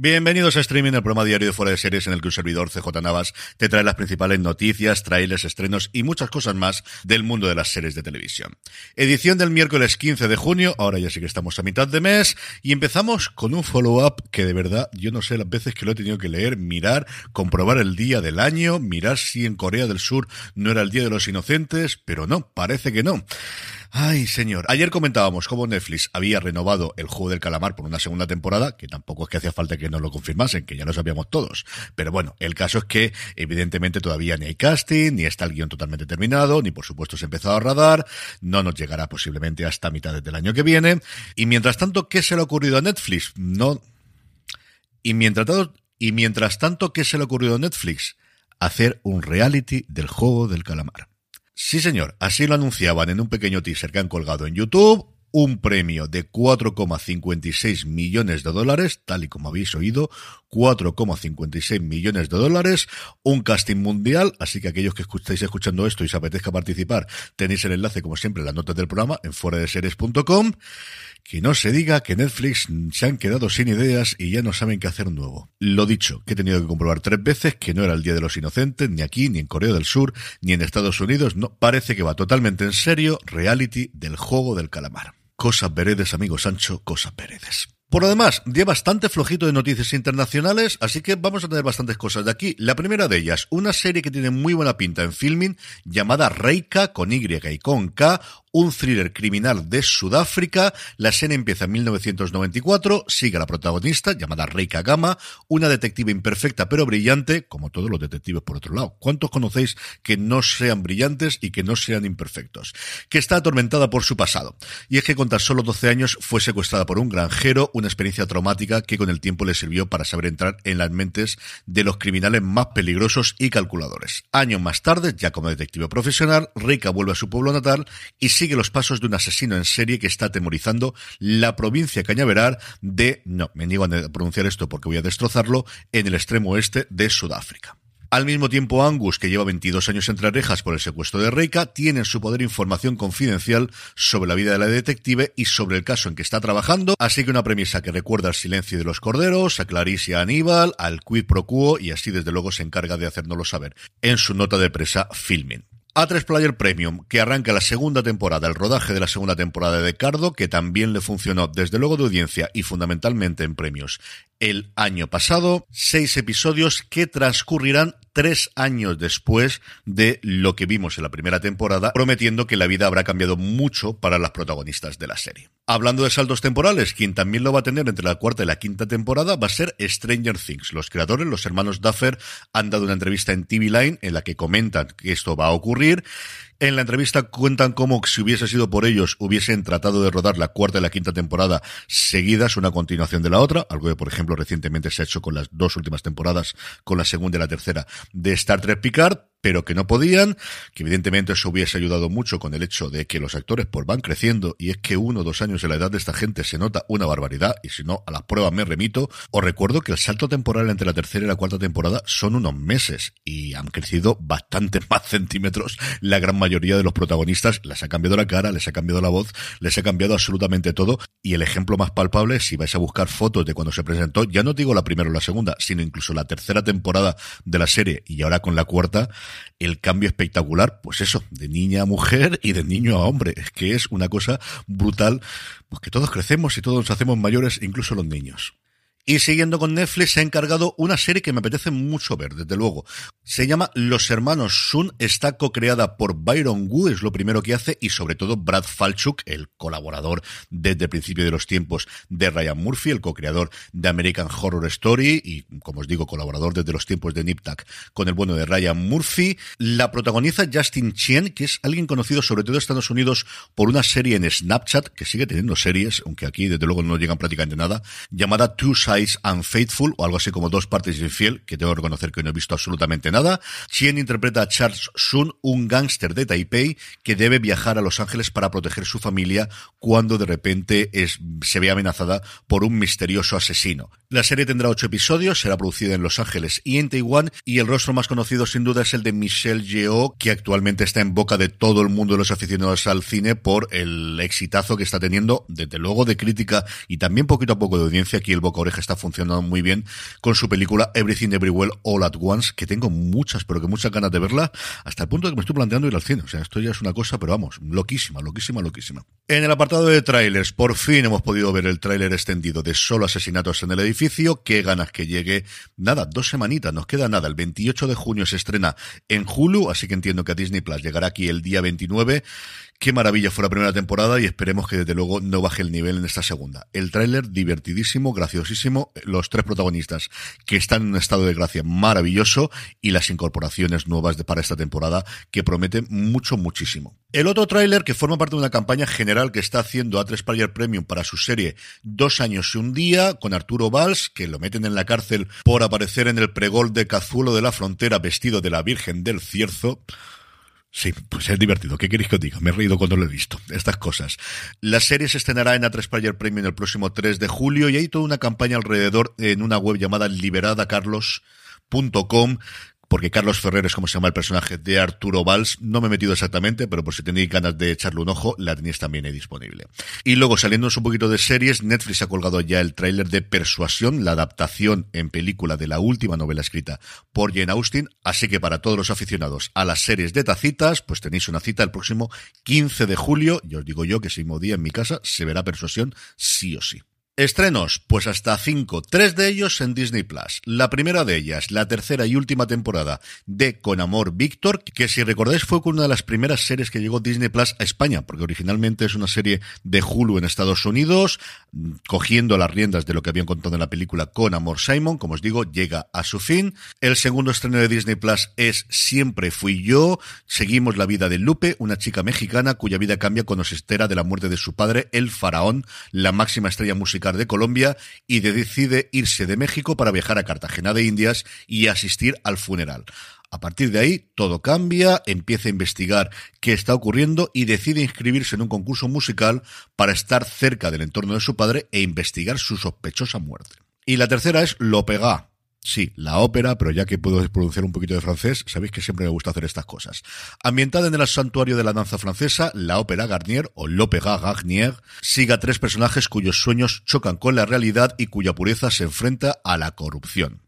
Bienvenidos a Streaming, el programa diario de fuera de series en el que un servidor CJ Navas te trae las principales noticias, trailers, estrenos y muchas cosas más del mundo de las series de televisión. Edición del miércoles 15 de junio, ahora ya sí que estamos a mitad de mes, y empezamos con un follow-up que de verdad yo no sé las veces que lo he tenido que leer, mirar, comprobar el día del año, mirar si en Corea del Sur no era el Día de los Inocentes, pero no, parece que no. Ay, señor. Ayer comentábamos cómo Netflix había renovado el juego del calamar por una segunda temporada, que tampoco es que hacía falta que nos lo confirmasen, que ya lo sabíamos todos. Pero bueno, el caso es que evidentemente todavía ni hay casting, ni está el guion totalmente terminado, ni por supuesto se ha empezado a radar, no nos llegará posiblemente hasta mitad del año que viene. Y mientras tanto, ¿qué se le ha ocurrido a Netflix? No. Y mientras tanto, y mientras tanto ¿qué se le ha ocurrido a Netflix? Hacer un reality del juego del calamar. Sí, señor, así lo anunciaban en un pequeño teaser que han colgado en YouTube. Un premio de 4,56 millones de dólares, tal y como habéis oído, 4,56 millones de dólares, un casting mundial, así que aquellos que estáis escuchando esto y os apetezca participar, tenéis el enlace, como siempre, en las notas del programa en fueradeseries.com. Que no se diga que Netflix se han quedado sin ideas y ya no saben qué hacer nuevo. Lo dicho, que he tenido que comprobar tres veces que no era el Día de los Inocentes, ni aquí, ni en Corea del Sur, ni en Estados Unidos. No, parece que va totalmente en serio reality del juego del calamar. Cosas veredes, amigo Sancho, cosas veredes. Por lo demás, día bastante flojito de noticias internacionales, así que vamos a tener bastantes cosas de aquí. La primera de ellas, una serie que tiene muy buena pinta en filming, llamada Reika, con Y y con K, un thriller criminal de Sudáfrica. La serie empieza en 1994, sigue a la protagonista, llamada Reika Gama, una detective imperfecta pero brillante, como todos los detectives por otro lado. ¿Cuántos conocéis que no sean brillantes y que no sean imperfectos? Que está atormentada por su pasado. Y es que con tan solo 12 años fue secuestrada por un granjero, una experiencia traumática que con el tiempo le sirvió para saber entrar en las mentes de los criminales más peligrosos y calculadores. Años más tarde, ya como detective profesional, Reika vuelve a su pueblo natal y sigue los pasos de un asesino en serie que está atemorizando la provincia cañaveral de, no, me niego a pronunciar esto porque voy a destrozarlo, en el extremo oeste de Sudáfrica. Al mismo tiempo, Angus, que lleva 22 años entre rejas por el secuestro de Reika, tiene en su poder información confidencial sobre la vida de la detective y sobre el caso en que está trabajando, así que una premisa que recuerda al silencio de los corderos, a Clarice y a Aníbal, al quid pro quo y así desde luego se encarga de hacérnoslo saber en su nota de presa Filming. A3 Player Premium, que arranca la segunda temporada, el rodaje de la segunda temporada de Cardo, que también le funcionó desde luego de audiencia y fundamentalmente en premios. El año pasado, seis episodios que transcurrirán tres años después de lo que vimos en la primera temporada, prometiendo que la vida habrá cambiado mucho para las protagonistas de la serie. Hablando de saltos temporales, quien también lo va a tener entre la cuarta y la quinta temporada va a ser Stranger Things. Los creadores, los hermanos Duffer, han dado una entrevista en TV Line en la que comentan que esto va a ocurrir en la entrevista cuentan cómo si hubiese sido por ellos hubiesen tratado de rodar la cuarta y la quinta temporada seguidas, una continuación de la otra, algo que por ejemplo recientemente se ha hecho con las dos últimas temporadas, con la segunda y la tercera de Star Trek Picard, pero que no podían, que evidentemente eso hubiese ayudado mucho con el hecho de que los actores pues van creciendo y es que uno o dos años en la edad de esta gente se nota una barbaridad y si no a las pruebas me remito. Os recuerdo que el salto temporal entre la tercera y la cuarta temporada son unos meses y han crecido bastante más centímetros la gran mayoría de los protagonistas. Les ha cambiado la cara, les ha cambiado la voz, les ha cambiado absolutamente todo y el ejemplo más palpable si vais a buscar fotos de cuando se presentó, ya no digo la primera o la segunda, sino incluso la tercera temporada de la serie y ahora con la cuarta, el cambio espectacular, pues eso, de niña a mujer y de niño a hombre, es que es una cosa brutal, pues que todos crecemos y todos nos hacemos mayores, incluso los niños. Y siguiendo con Netflix, se ha encargado una serie que me apetece mucho ver, desde luego. Se llama Los Hermanos Sun, está co-creada por Byron Wu, es lo primero que hace, y sobre todo Brad Falchuk, el colaborador desde el principio de los tiempos de Ryan Murphy, el co-creador de American Horror Story, y como os digo, colaborador desde los tiempos de Niptak con el bueno de Ryan Murphy. La protagoniza Justin Chien, que es alguien conocido sobre todo en Estados Unidos por una serie en Snapchat, que sigue teniendo series, aunque aquí desde luego no llegan prácticamente nada, llamada Two Sides Unfaithful o algo así como dos partes infiel, que tengo que reconocer que no he visto absolutamente nada. Chien interpreta a Charles Sun, un gángster de Taipei que debe viajar a Los Ángeles para proteger su familia cuando de repente es, se ve amenazada por un misterioso asesino. La serie tendrá ocho episodios, será producida en Los Ángeles y en Taiwán y el rostro más conocido sin duda es el de Michelle Yeoh, que actualmente está en boca de todo el mundo de los aficionados al cine por el exitazo que está teniendo, desde luego de crítica y también poquito a poco de audiencia. Aquí el boca oreja está funcionando muy bien con su película Everything Everywhere All at Once, que tengo muchas, pero que muchas ganas de verla, hasta el punto de que me estoy planteando ir al cine. O sea, esto ya es una cosa, pero vamos, loquísima, loquísima, loquísima. En el apartado de trailers, por fin hemos podido ver el tráiler extendido de Solo Asesinatos en el Edificio. Qué ganas que llegue. Nada, dos semanitas, nos queda nada. El 28 de junio se estrena en Hulu, así que entiendo que a Disney Plus llegará aquí el día 29. Qué maravilla fue la primera temporada y esperemos que desde luego no baje el nivel en esta segunda. El tráiler divertidísimo, graciosísimo, los tres protagonistas que están en un estado de gracia maravilloso y las incorporaciones nuevas de, para esta temporada que prometen mucho, muchísimo. El otro tráiler que forma parte de una campaña general que está haciendo A3 Player Premium para su serie Dos años y un día con Arturo Valls, que lo meten en la cárcel por aparecer en el pregol de Cazuelo de la Frontera vestido de la Virgen del Cierzo. Sí, pues es divertido. ¿Qué queréis que os diga? Me he reído cuando lo he visto. Estas cosas. La serie se estrenará en A3 Player Premium el próximo 3 de julio y hay toda una campaña alrededor en una web llamada liberadacarlos.com porque Carlos Ferrer es como se llama el personaje de Arturo Valls. No me he metido exactamente, pero por si tenéis ganas de echarle un ojo, la tenéis también ahí disponible. Y luego, saliéndonos un poquito de series, Netflix ha colgado ya el tráiler de Persuasión, la adaptación en película de la última novela escrita por Jane Austen. Así que para todos los aficionados a las series de tacitas, pues tenéis una cita el próximo 15 de julio. Y os digo yo que ese mismo día en mi casa se verá Persuasión sí o sí. Estrenos, pues hasta cinco, tres de ellos en Disney Plus. La primera de ellas, la tercera y última temporada de Con Amor Víctor, que si recordáis fue una de las primeras series que llegó Disney Plus a España, porque originalmente es una serie de Hulu en Estados Unidos, cogiendo las riendas de lo que habían contado en la película Con Amor Simon, como os digo, llega a su fin. El segundo estreno de Disney Plus es Siempre fui yo. Seguimos la vida de Lupe, una chica mexicana cuya vida cambia cuando se entera de la muerte de su padre, el faraón, la máxima estrella musical de Colombia y decide irse de México para viajar a Cartagena de Indias y asistir al funeral. A partir de ahí, todo cambia, empieza a investigar qué está ocurriendo y decide inscribirse en un concurso musical para estar cerca del entorno de su padre e investigar su sospechosa muerte. Y la tercera es Lo Pega, Sí, la ópera, pero ya que puedo pronunciar un poquito de francés, sabéis que siempre me gusta hacer estas cosas. Ambientada en el santuario de la danza francesa, la ópera Garnier o l'Opéra Garnier sigue a tres personajes cuyos sueños chocan con la realidad y cuya pureza se enfrenta a la corrupción.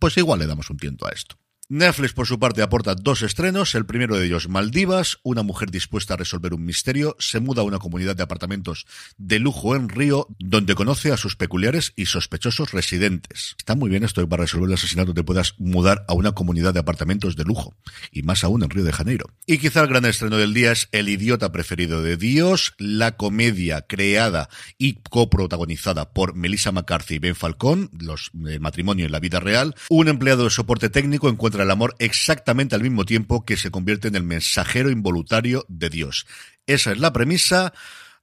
Pues igual le damos un tiento a esto. Netflix, por su parte, aporta dos estrenos. El primero de ellos, Maldivas. Una mujer dispuesta a resolver un misterio se muda a una comunidad de apartamentos de lujo en Río, donde conoce a sus peculiares y sospechosos residentes. Está muy bien esto para resolver el asesinato te puedas mudar a una comunidad de apartamentos de lujo. Y más aún en Río de Janeiro. Y quizá el gran estreno del día es El idiota preferido de Dios, la comedia creada y coprotagonizada por Melissa McCarthy y Ben Falcón, los eh, matrimonio en la vida real. Un empleado de soporte técnico encuentra el amor exactamente al mismo tiempo que se convierte en el mensajero involuntario de Dios. Esa es la premisa.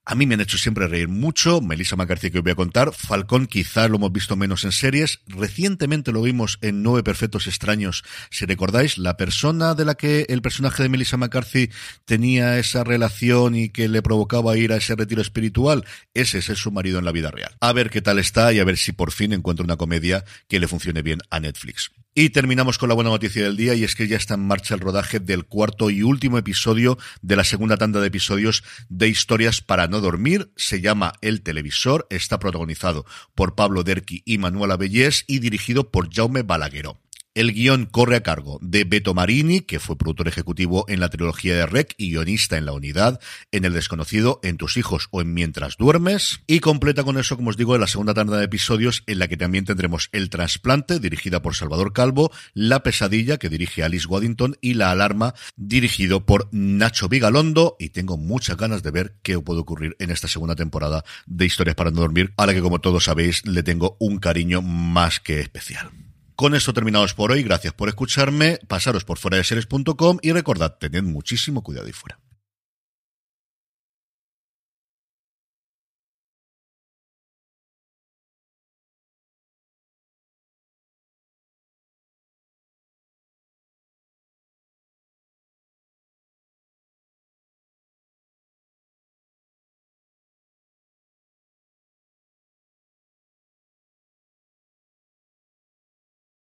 A mí me han hecho siempre reír mucho. Melissa McCarthy, que os voy a contar. Falcón, quizá lo hemos visto menos en series. Recientemente lo vimos en Nueve Perfectos Extraños. Si recordáis, la persona de la que el personaje de Melissa McCarthy tenía esa relación y que le provocaba ir a ese retiro espiritual, ese es su marido en la vida real. A ver qué tal está y a ver si por fin encuentra una comedia que le funcione bien a Netflix. Y terminamos con la buena noticia del día y es que ya está en marcha el rodaje del cuarto y último episodio de la segunda tanda de episodios de Historias para no dormir. Se llama El Televisor, está protagonizado por Pablo Derqui y Manuela Bellés y dirigido por Jaume Balagueró. El guion corre a cargo de Beto Marini, que fue productor ejecutivo en la trilogía de Rec y guionista en La Unidad, en El Desconocido, En tus hijos o en Mientras duermes. Y completa con eso, como os digo, la segunda tanda de episodios en la que también tendremos El Trasplante, dirigida por Salvador Calvo, La Pesadilla, que dirige Alice Waddington, y La Alarma, dirigido por Nacho Vigalondo. Y tengo muchas ganas de ver qué puede ocurrir en esta segunda temporada de Historias para no dormir, a la que, como todos sabéis, le tengo un cariño más que especial. Con esto terminados por hoy. Gracias por escucharme. Pasaros por fuera de series.com y recordad, tened muchísimo cuidado y fuera.